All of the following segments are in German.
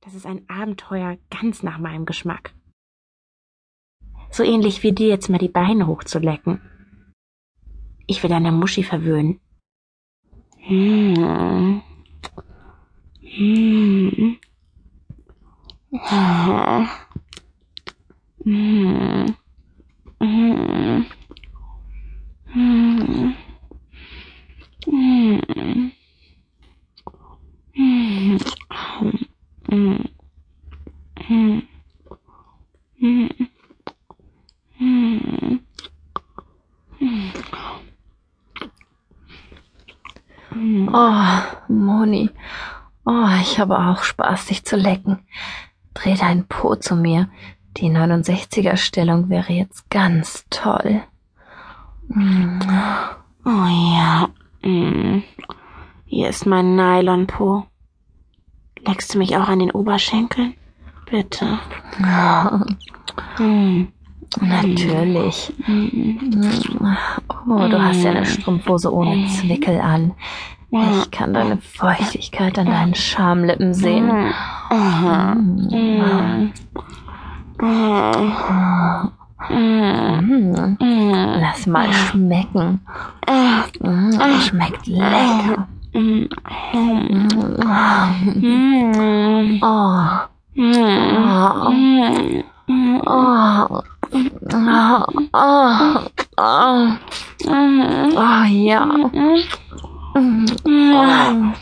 Das ist ein Abenteuer ganz nach meinem Geschmack. So ähnlich wie dir jetzt mal die Beine hochzulecken. Ich will deine Muschi verwöhnen. Hm. Hm. Hm. Oh, Moni. Oh, ich habe auch Spaß, dich zu lecken. Dreh deinen Po zu mir. Die 69er Stellung wäre jetzt ganz toll. Oh ja. Mm. Hier ist mein Nylon-Po. Leckst du mich auch an den Oberschenkeln? Bitte. Ja. Hm. Natürlich. Oh, du hast ja eine hm. Strumpfhose ohne hm. Zwickel an. Ich kann deine Feuchtigkeit an deinen Schamlippen sehen. Hm. Lass mal schmecken. Schmeckt lecker. 嗯嗯啊嗯啊嗯啊嗯啊啊啊啊啊啊呀嗯嗯嗯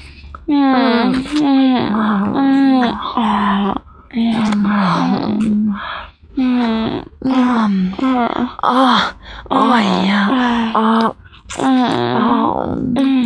嗯嗯嗯啊嗯啊嗯啊啊呀啊嗯啊。